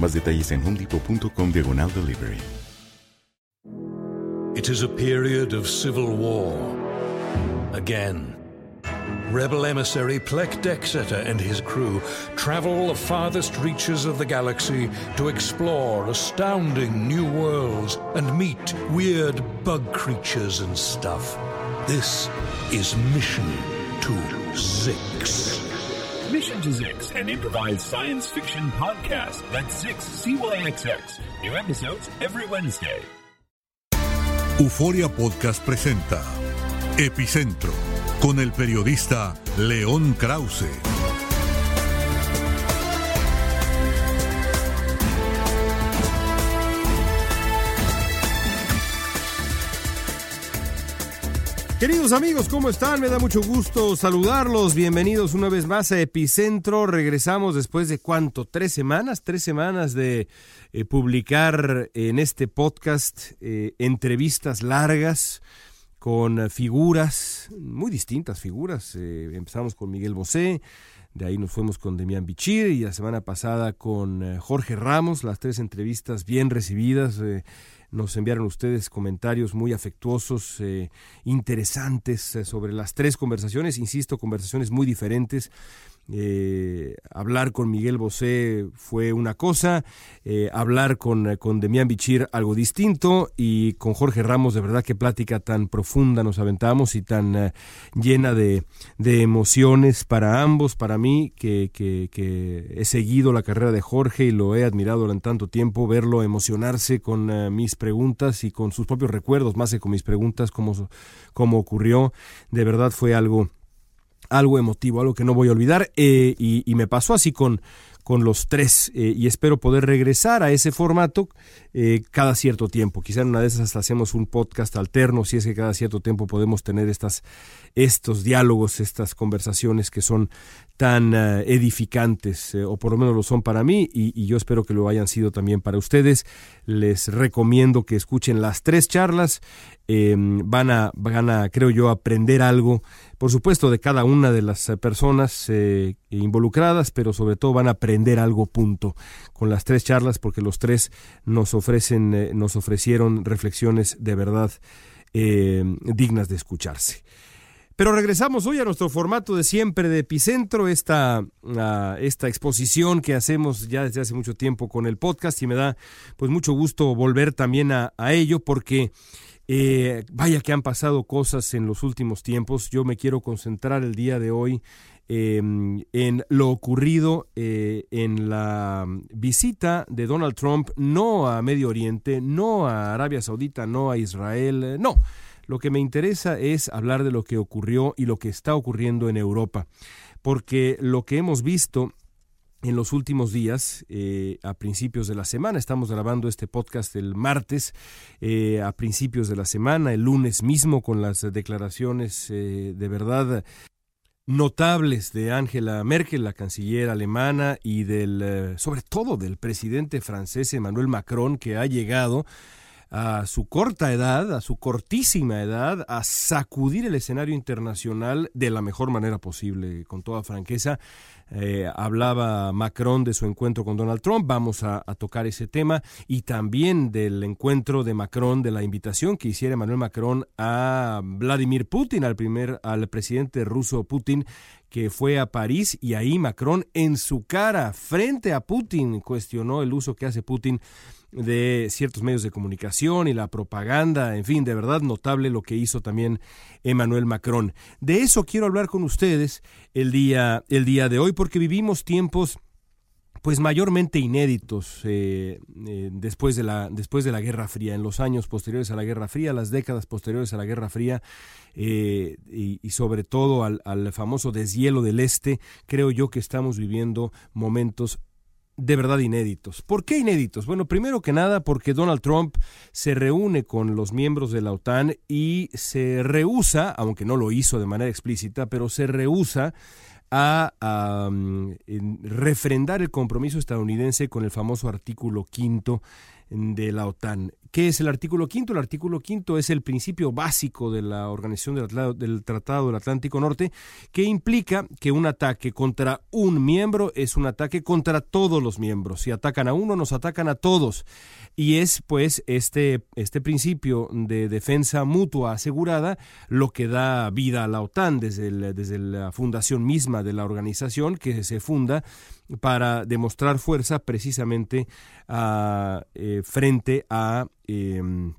Más detalles en diagonal delivery. It is a period of civil war. Again. Rebel emissary Plek Dexeter and his crew travel the farthest reaches of the galaxy to explore astounding new worlds and meet weird bug creatures and stuff. This is Mission to Zix. Zix, an improvised science fiction podcast. That's Zix, C-Y-X-X. New episodes every Wednesday. Euforia Podcast presenta Epicentro con el periodista León Krause. Queridos amigos, ¿cómo están? Me da mucho gusto saludarlos. Bienvenidos una vez más a Epicentro. Regresamos después de cuánto? ¿Tres semanas? Tres semanas de eh, publicar en este podcast eh, entrevistas largas con figuras, muy distintas figuras. Eh, empezamos con Miguel Bosé, de ahí nos fuimos con Demián Bichir y la semana pasada con Jorge Ramos, las tres entrevistas bien recibidas. Nos enviaron ustedes comentarios muy afectuosos, eh, interesantes eh, sobre las tres conversaciones, insisto, conversaciones muy diferentes. Eh, hablar con Miguel Bosé fue una cosa, eh, hablar con, con Demián Bichir algo distinto y con Jorge Ramos de verdad qué plática tan profunda nos aventamos y tan eh, llena de, de emociones para ambos, para mí que, que, que he seguido la carrera de Jorge y lo he admirado durante tanto tiempo, verlo emocionarse con eh, mis preguntas y con sus propios recuerdos, más que con mis preguntas, como, como ocurrió, de verdad fue algo algo emotivo, algo que no voy a olvidar, eh, y, me pasó así con, con los tres, eh, y espero poder regresar a ese formato eh, cada cierto tiempo. Quizá en una de esas hasta hacemos un podcast alterno, si es que cada cierto tiempo podemos tener estas, estos diálogos, estas conversaciones que son tan uh, edificantes, eh, o por lo menos lo son para mí, y, yo espero que lo hayan sido también para ustedes. Les recomiendo que escuchen las tres charlas, eh, van, a, van a, creo yo, aprender algo, por supuesto, de cada una de las personas eh, involucradas, pero sobre todo van a aprender algo, punto, con las tres charlas, porque los tres nos ofrecen, eh, nos ofrecieron reflexiones de verdad eh, dignas de escucharse. Pero regresamos hoy a nuestro formato de siempre de Epicentro, esta, uh, esta exposición que hacemos ya desde hace mucho tiempo con el podcast y me da pues mucho gusto volver también a, a ello porque eh, vaya que han pasado cosas en los últimos tiempos. Yo me quiero concentrar el día de hoy eh, en lo ocurrido eh, en la visita de Donald Trump, no a Medio Oriente, no a Arabia Saudita, no a Israel, no lo que me interesa es hablar de lo que ocurrió y lo que está ocurriendo en Europa, porque lo que hemos visto en los últimos días, eh, a principios de la semana, estamos grabando este podcast el martes, eh, a principios de la semana, el lunes mismo, con las declaraciones eh, de verdad notables de Angela Merkel, la canciller alemana, y del, sobre todo del presidente francés Emmanuel Macron, que ha llegado a su corta edad, a su cortísima edad, a sacudir el escenario internacional de la mejor manera posible, con toda franqueza. Eh, hablaba Macron de su encuentro con Donald Trump, vamos a, tocar ese tema, y también del encuentro de Macron, de la invitación que hiciera Emmanuel Macron a Vladimir Putin, al primer, al presidente ruso Putin, que fue a París y ahí Macron en su cara, frente a Putin, cuestionó el uso que hace Putin de ciertos medios de comunicación y la propaganda, en fin, de verdad notable lo que hizo también Emmanuel Macron. De eso quiero hablar con ustedes el día, el día de hoy, porque vivimos tiempos pues mayormente inéditos eh, eh, después, de la, después de la Guerra Fría, en los años posteriores a la Guerra Fría, las décadas posteriores a la Guerra Fría eh, y, sobre todo al, al famoso deshielo del Este, creo yo que estamos viviendo momentos de verdad inéditos. ¿Por qué inéditos? Bueno, primero que nada porque Donald Trump se reúne con los miembros de la OTAN y se rehúsa, aunque no lo hizo de manera explícita, pero se rehúsa a, refrendar el compromiso estadounidense con el famoso artículo quinto de la OTAN. ¿Qué es el artículo quinto? El artículo quinto es el principio básico de la Organización del, Tratado del Atlántico Norte, que implica que un ataque contra un miembro es un ataque contra todos los miembros. Si atacan a uno, nos atacan a todos. Y es pues este, este principio de defensa mutua asegurada lo que da vida a la OTAN desde, desde la fundación misma de la organización que se funda para demostrar fuerza precisamente eh, frente a em,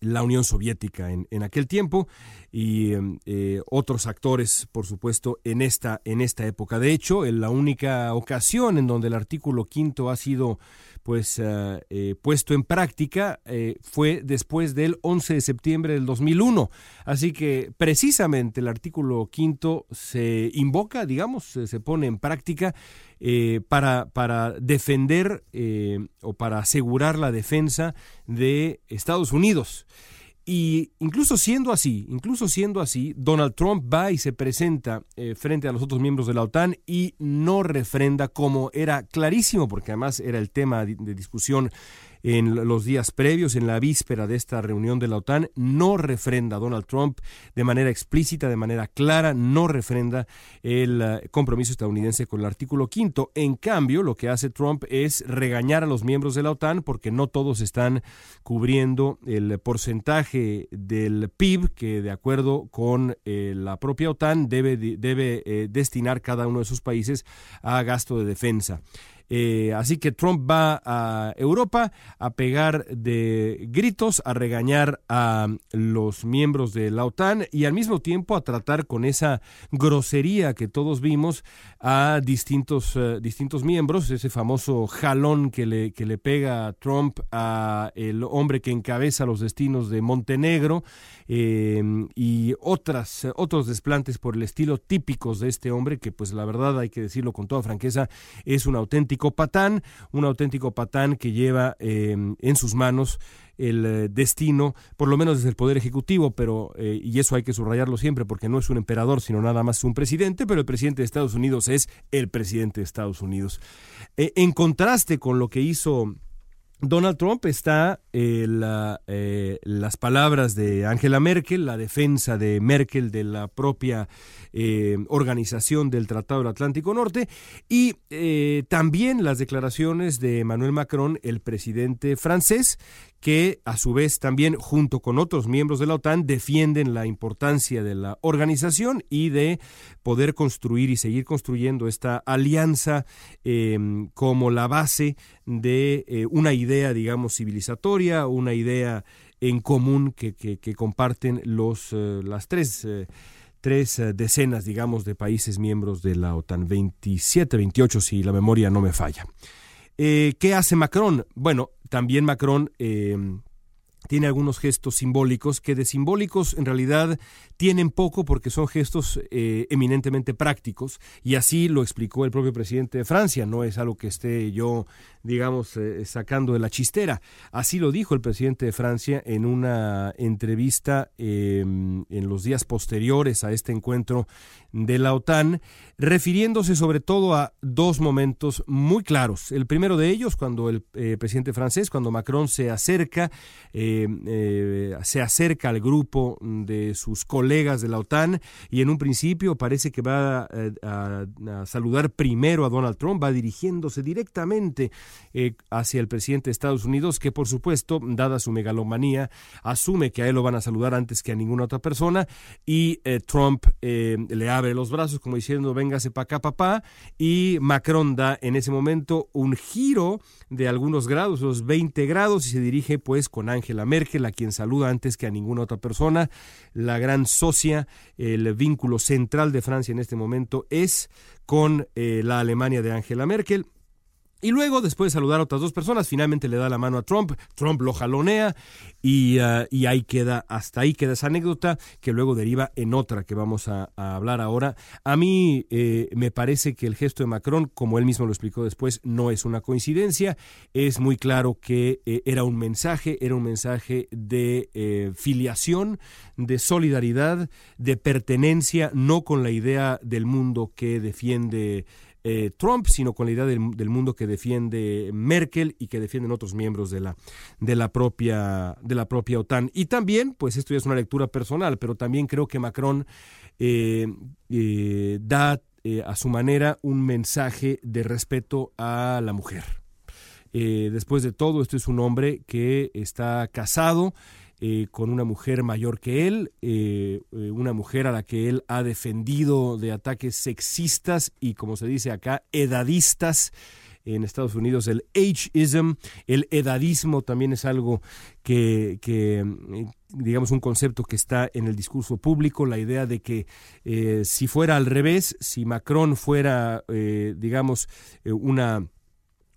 la Unión Soviética en, en aquel tiempo y em, eh, otros actores, por supuesto, en esta, en esta época. De hecho, en la única ocasión en donde el artículo quinto ha sido pues eh, eh, puesto en práctica eh, fue después del 11 de septiembre del 2001. Así que precisamente el artículo quinto se invoca, digamos, se pone en práctica para, para defender o para asegurar la defensa de Estados Unidos. Y incluso siendo así, incluso siendo así, Donald Trump va y se presenta eh, frente a los otros miembros de la OTAN y no refrenda como era clarísimo, porque además era el tema de discusión en los días previos, en la víspera de esta reunión de la OTAN, no refrenda Donald Trump de manera explícita, de manera clara, no refrenda el eh, compromiso estadounidense con el artículo quinto. En cambio, lo que hace Trump es regañar a los miembros de la OTAN porque no todos están cubriendo el porcentaje del PIB que, de acuerdo con eh, la propia OTAN, debe, debe eh, destinar cada uno de sus países a gasto de defensa. Eh, así que Trump va a Europa a pegar de gritos, a regañar a los miembros de la OTAN y al mismo tiempo a tratar con esa grosería que todos vimos a distintos, eh, distintos miembros, ese famoso jalón que le, que le pega Trump a el hombre que encabeza los destinos de Montenegro eh, y otras, otros desplantes por el estilo típicos de este hombre que pues la verdad hay que decirlo con toda franqueza es un auténtico patán, un auténtico patán que lleva em, en sus manos el eh, destino, por lo menos desde el Poder Ejecutivo, pero, eh, y eso hay que subrayarlo siempre porque no es un emperador, sino nada más un presidente, pero el presidente de Estados Unidos es el presidente de Estados Unidos. Eh, en contraste con lo que hizo Donald Trump está eh, eh, las palabras de Angela Merkel, la defensa de Merkel de la propia eh, organización del Tratado del Atlántico Norte y también las declaraciones de Emmanuel Macron, el presidente francés, que a su vez también junto con otros miembros de la OTAN defienden la importancia de la organización y de poder construir y seguir construyendo esta alianza em, como la base de eh, una idea, digamos, civilizatoria, una idea en común que, comparten los, eh, las tres... Eh, tres decenas, digamos, de países miembros de la OTAN, 27, 28 si la memoria no me falla. ¿Qué hace Macron? Bueno, también Macron eh, tiene algunos gestos simbólicos que de simbólicos en realidad tienen poco porque son gestos eh, eminentemente prácticos y así lo explicó el propio presidente de Francia, no es algo que esté yo digamos eh, sacando de la chistera, así lo dijo el presidente de Francia en una entrevista em, en los días posteriores a este encuentro de la OTAN, refiriéndose sobre todo a dos momentos muy claros. El primero de ellos, cuando el eh, presidente francés, cuando Macron se acerca, eh, se acerca al grupo de sus colegas de la OTAN y en un principio parece que va eh, a, saludar primero a Donald Trump, va dirigiéndose directamente eh, hacia el presidente de Estados Unidos, que por supuesto, dada su megalomanía, asume que a él lo van a saludar antes que a ninguna otra persona y Trump le abre los brazos como diciendo, véngase para acá papá y Macron da en ese momento un giro de algunos grados, los 20 grados y se dirige pues con Angela Merkel, a quien saluda antes que a ninguna otra persona, la gran socia, el vínculo central de Francia en este momento es con eh, la Alemania de Angela Merkel. Y luego, después de saludar a otras dos personas, finalmente le da la mano a Trump, Trump lo jalonea y, uh, y ahí queda, hasta ahí queda esa anécdota que luego deriva en otra que vamos a, hablar ahora. A mí eh, me parece que el gesto de Macron, como él mismo lo explicó después, no es una coincidencia, es muy claro que eh, era un mensaje, era un mensaje de eh, filiación, de solidaridad, de pertenencia, no con la idea del mundo que defiende eh, Trump, sino con la idea del, mundo que defiende Merkel y que defienden otros miembros de la, de, la propia, de la propia OTAN. Y también, pues esto ya es una lectura personal, pero también creo que Macron eh, eh, da a su manera un mensaje de respeto a la mujer. después de todo, esto es un hombre que está casado, eh, con una mujer mayor que él, eh, eh, una mujer a la que él ha defendido de ataques sexistas y, como se dice acá, edadistas en Estados Unidos, el ageism, el edadismo también es algo que, digamos, un concepto que está en el discurso público, la idea de que si fuera al revés, si Macron fuera, digamos, una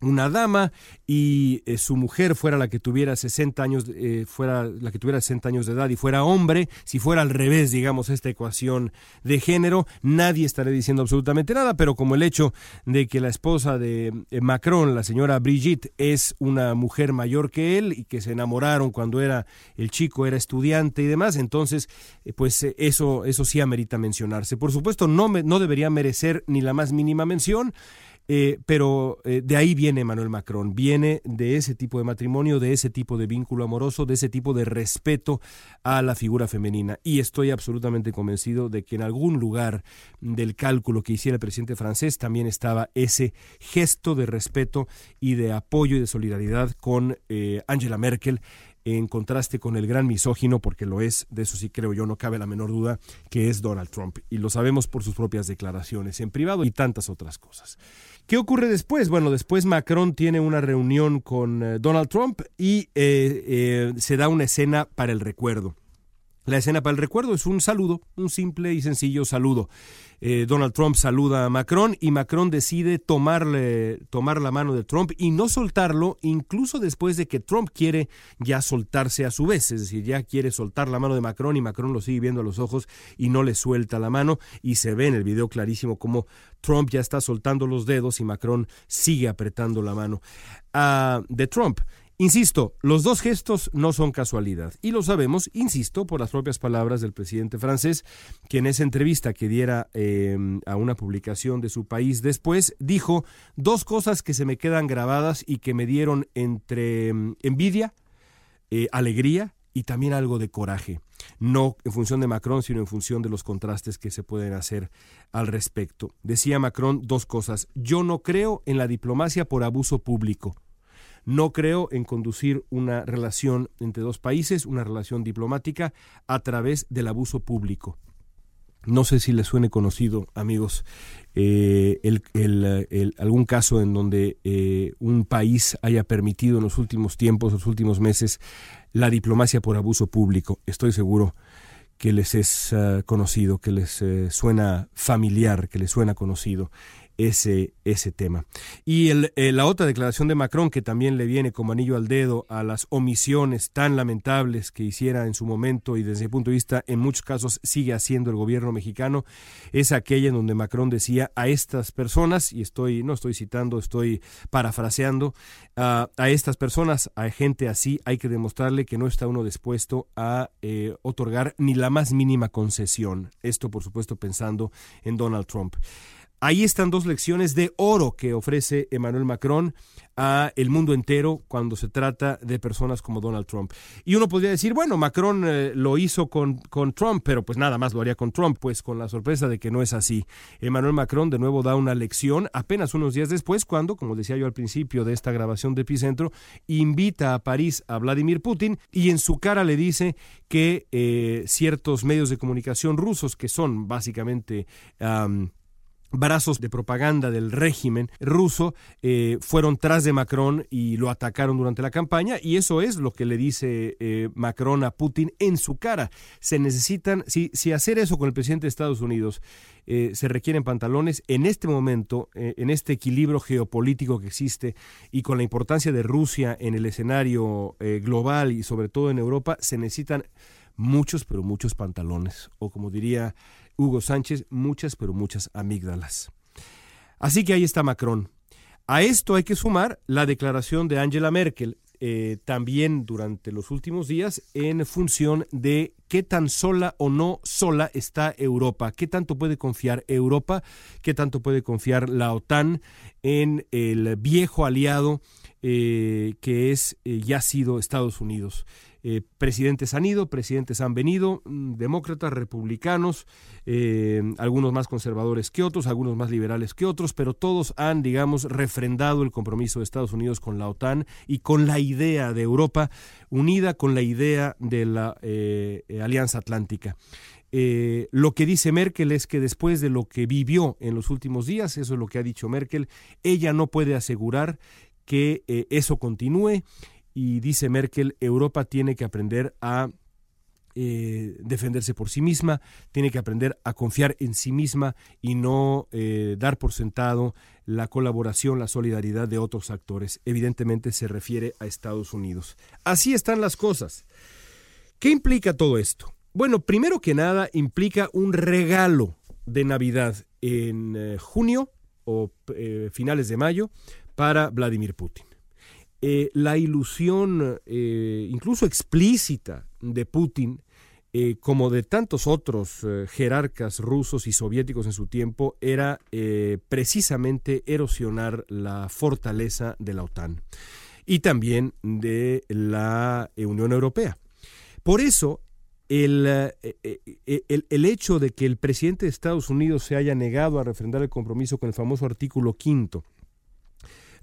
una dama y eh, su mujer fuera la que tuviera 60 años eh, fuera la que tuviera 60 años de edad y fuera hombre si fuera al revés digamos esta ecuación de género nadie estaría diciendo absolutamente nada pero como el hecho de que la esposa de eh, Macron la señora Brigitte es una mujer mayor que él y que se enamoraron cuando era el chico era estudiante y demás entonces pues eso eso sí amerita mencionarse. Por supuesto no no debería merecer ni la más mínima mención eh, pero eh, de ahí viene Manuel Macron, viene de ese tipo de matrimonio, de ese tipo de vínculo amoroso, de ese tipo de respeto a la figura femenina. Y estoy absolutamente convencido de que en algún lugar del cálculo que hiciera el presidente francés también estaba ese gesto de respeto y de apoyo y de solidaridad con eh, Angela Merkel en contraste con el gran misógino, porque lo es, de eso sí creo yo, no cabe la menor duda, que es Donald Trump. Y lo sabemos por sus propias declaraciones en privado y tantas otras cosas. ¿Qué ocurre después? Bueno, después Macron tiene una reunión con eh, Donald Trump y eh, eh, se da una escena para el recuerdo. La escena para el recuerdo es un saludo, un simple y sencillo saludo. Eh, Donald Trump saluda a Macron y Macron decide tomarle, tomar la mano de Trump y no soltarlo, incluso después de que Trump quiere ya soltarse a su vez, es decir, ya quiere soltar la mano de Macron y Macron lo sigue viendo a los ojos y no le suelta la mano y se ve en el video clarísimo como Trump ya está soltando los dedos y Macron sigue apretando la mano ah, de Trump. Insisto, los dos gestos no son casualidad y lo sabemos, insisto, por las propias palabras del presidente francés, que en esa entrevista que diera em, a una publicación de su país después, dijo dos cosas que se me quedan grabadas y que me dieron entre em, envidia, eh, alegría y también algo de coraje. No en función de Macron, sino en función de los contrastes que se pueden hacer al respecto. Decía Macron dos cosas. Yo no creo en la diplomacia por abuso público. No creo en conducir una relación entre dos países, una relación diplomática, a través del abuso público. No sé si les suene conocido, amigos, eh, algún caso en donde eh, un país haya permitido en los últimos tiempos, los últimos meses, la diplomacia por abuso público. Estoy seguro que les es eh, conocido, que les suena familiar, que les suena conocido. Ese, ese tema. Y el, la otra declaración de Macron, que también le viene como anillo al dedo a las omisiones tan lamentables que hiciera en su momento y desde mi punto de vista en muchos casos sigue haciendo el gobierno mexicano, es aquella en donde Macron decía a estas personas, y estoy, no estoy citando, estoy parafraseando, a estas personas, a gente así, hay que demostrarle que no está uno dispuesto a eh, otorgar ni la más mínima concesión. Esto, por supuesto, pensando en Donald Trump. Ahí están dos lecciones de oro que ofrece Emmanuel Macron a el mundo entero cuando se trata de personas como Donald Trump. Y uno podría decir, bueno, Macron eh, lo hizo con, con Trump, pero pues nada más lo haría con Trump, pues con la sorpresa de que no es así. Emmanuel Macron de nuevo da una lección apenas unos días después cuando, como decía yo al principio de esta grabación de Epicentro, invita a París a Vladimir Putin y en su cara le dice que eh, ciertos medios de comunicación rusos, que son básicamente brazos de propaganda del régimen ruso eh, fueron tras de Macron y lo atacaron durante la campaña y eso es lo que le dice eh, Macron a Putin en su cara. Se necesitan, si, si hacer eso con el presidente de Estados Unidos eh, se requieren pantalones, en este momento, en este equilibrio geopolítico que existe y con la importancia de Rusia en el escenario global y sobre todo en Europa, se necesitan muchos, pero muchos pantalones, o como diría Hugo Sánchez muchas, pero muchas amígdalas. Así que ahí está Macron. A esto hay que sumar la declaración de Angela Merkel, eh, también durante los últimos días, en función de qué tan sola o no sola está Europa, qué tanto puede confiar Europa, qué tanto puede confiar la OTAN en el viejo aliado eh, que es eh, ya sido Estados Unidos. Eh, presidentes han ido, presidentes han venido, mm, demócratas, republicanos, eh, algunos más conservadores que otros, algunos más liberales que otros, pero todos han, digamos, refrendado el compromiso de Estados Unidos con la OTAN y con la idea de Europa unida con la idea de la eh, Alianza Atlántica. lo que dice Merkel es que después de lo que vivió en los últimos días, eso es lo que ha dicho Merkel, ella no puede asegurar que eso continúe y dice Merkel, Europa tiene que aprender a eh, defenderse por sí misma, tiene que aprender a confiar en sí misma y no eh, dar por sentado la colaboración, la solidaridad de otros actores. Evidentemente se refiere a Estados Unidos. Así están las cosas. ¿Qué implica todo esto? Bueno, primero que nada implica un regalo de Navidad en eh, junio o finales de mayo para Vladimir Putin. Eh, la ilusión, eh, incluso explícita, de Putin, eh, como de tantos otros jerarcas rusos y soviéticos en su tiempo, era precisamente erosionar la fortaleza de la OTAN y también de la Unión Europea. Por eso, el, el, el, hecho de que el presidente de Estados Unidos se haya negado a refrendar el compromiso con el famoso artículo quinto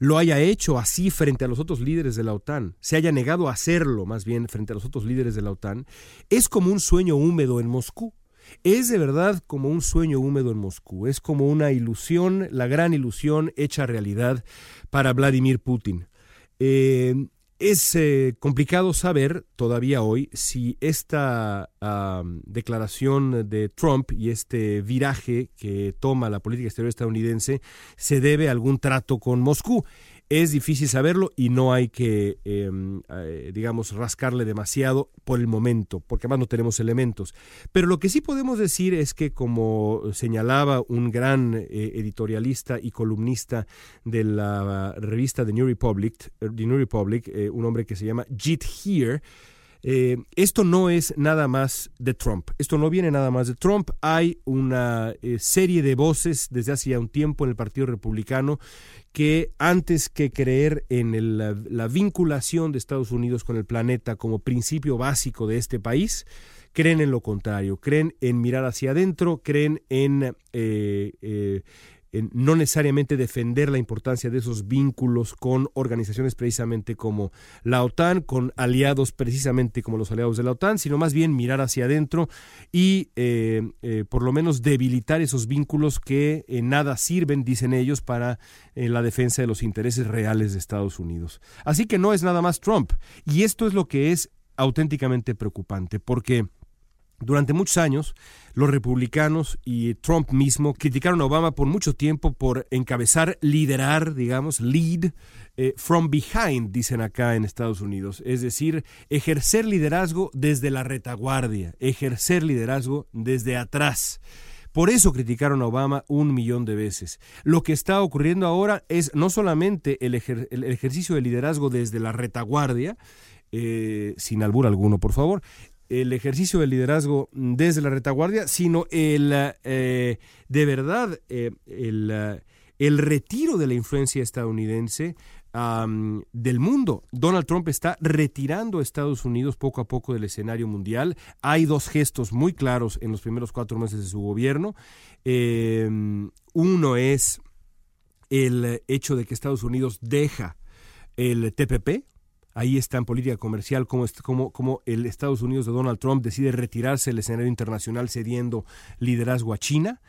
lo haya hecho así frente a los otros líderes de la OTAN, se haya negado a hacerlo más bien frente a los otros líderes de la OTAN, es como un sueño húmedo en Moscú. Es de verdad como un sueño húmedo en Moscú, es como una ilusión, la gran ilusión hecha realidad para Vladimir Putin. Eh, es eh, complicado saber todavía hoy si esta declaración de Trump y este viraje que toma la política exterior estadounidense se debe a algún trato con Moscú. Es difícil saberlo y no hay que, em, eh, digamos, rascarle demasiado por el momento, porque además no tenemos elementos. Pero lo que sí podemos decir es que, como señalaba un gran eh, editorialista y columnista de la revista The New Republic, The New Republic eh, un hombre que se llama Jit Here, eh, esto no es nada más de Trump, esto no viene nada más de Trump, hay una eh, serie de voces desde hace ya un tiempo en el Partido Republicano que antes que creer en la, vinculación de Estados Unidos con el planeta como principio básico de este país, creen en lo contrario, creen en mirar hacia adentro, creen en eh, no necesariamente defender la importancia de esos vínculos con organizaciones precisamente como la OTAN, con aliados precisamente como los aliados de la OTAN, sino más bien mirar hacia adentro y eh, eh, por lo menos debilitar esos vínculos que en nada sirven, dicen ellos, para eh, la defensa de los intereses reales de Estados Unidos. Así que no es nada más Trump. Y esto es lo que es auténticamente preocupante, porque Durante muchos años, los republicanos y Trump mismo criticaron a Obama por mucho tiempo por encabezar, liderar, digamos, lead eh, from behind, dicen acá en Estados Unidos. Es decir, ejercer liderazgo desde la retaguardia, ejercer liderazgo desde atrás. Por eso criticaron a Obama un millón de veces. Lo que está ocurriendo ahora es no solamente el, ejercicio de liderazgo desde la retaguardia, eh, sin albur alguno, por favor, el ejercicio del liderazgo desde la retaguardia, sino el, eh, de verdad, eh, el, el, retiro de la influencia estadounidense del mundo. Donald Trump está retirando a Estados Unidos poco a poco del escenario mundial. Hay dos gestos muy claros en los primeros cuatro meses de su gobierno. Em, uno es el hecho de que Estados Unidos deja el TPP, Ahí está en política comercial cómo, el Estados Unidos de Donald Trump decide retirarse del escenario internacional cediendo liderazgo a China.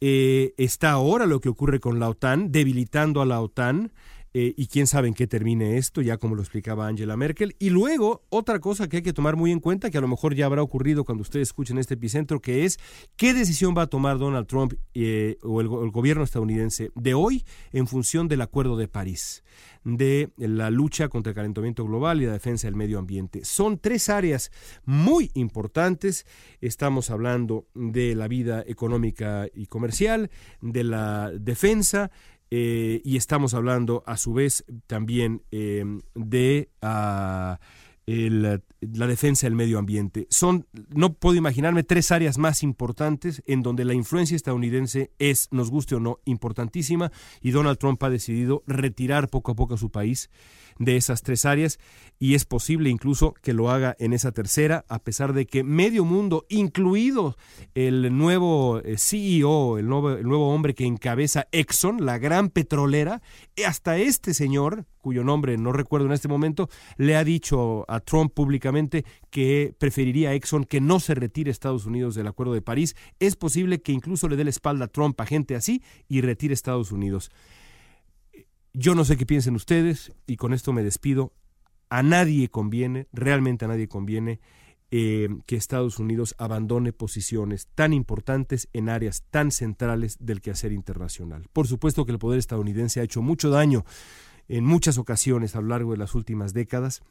Eh, está ahora lo que ocurre con la OTAN, debilitando a la OTAN. Eh, y quién sabe en qué termine esto, ya como lo explicaba Angela Merkel. Y luego, otra cosa que hay que tomar muy en cuenta, que a lo mejor ya habrá ocurrido cuando ustedes escuchen este epicentro, que es qué decisión va a tomar Donald Trump eh, o el, gobierno estadounidense de hoy en función del Acuerdo de París de la lucha contra el calentamiento global y la defensa del medio ambiente. Son tres áreas muy importantes. Estamos hablando de la vida económica y comercial, de la defensa, eh, y estamos hablando a su vez también eh, de ah, la defensa del medio ambiente. Son, no puedo imaginarme tres áreas más importantes en donde la influencia estadounidense es, nos guste o no, importantísima y Donald Trump ha decidido retirar poco a poco a su país de esas tres áreas y es posible incluso que lo haga en esa tercera, a pesar de que medio mundo, incluido el nuevo eh, CEO, el nuevo, hombre que encabeza Exxon, la gran petrolera, hasta este señor, cuyo nombre no recuerdo en este momento, le ha dicho a Trump públicamente que preferiría a Exxon que no se retire Estados Unidos del Acuerdo de París. Es posible que incluso le dé la espalda a Trump a gente así y retire Estados Unidos. Yo no sé qué piensen ustedes y con esto me despido. A nadie conviene, realmente a nadie conviene eh, que Estados Unidos abandone posiciones tan importantes en áreas tan centrales del quehacer internacional. Por supuesto que el poder estadounidense ha hecho mucho daño en muchas ocasiones a lo largo de las últimas décadas,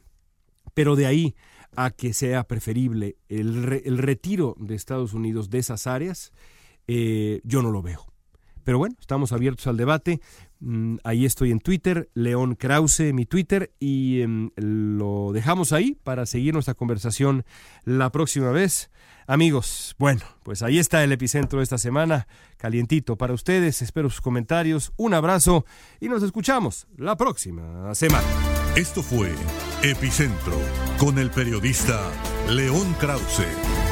pero de ahí a que sea preferible el, retiro de Estados Unidos de esas áreas, eh, yo no lo veo. Pero bueno, estamos abiertos al debate. Mm, ahí estoy en Twitter, León Krause, mi Twitter, y em, lo dejamos ahí para seguir nuestra conversación la próxima vez. Amigos, bueno, pues ahí está el epicentro de esta semana, calientito para ustedes. Espero sus comentarios. Un abrazo y nos escuchamos la próxima semana. Esto fue Epicentro con el periodista León Krause.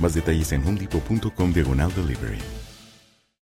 Más detalles en homedepot.com diagonal delivery.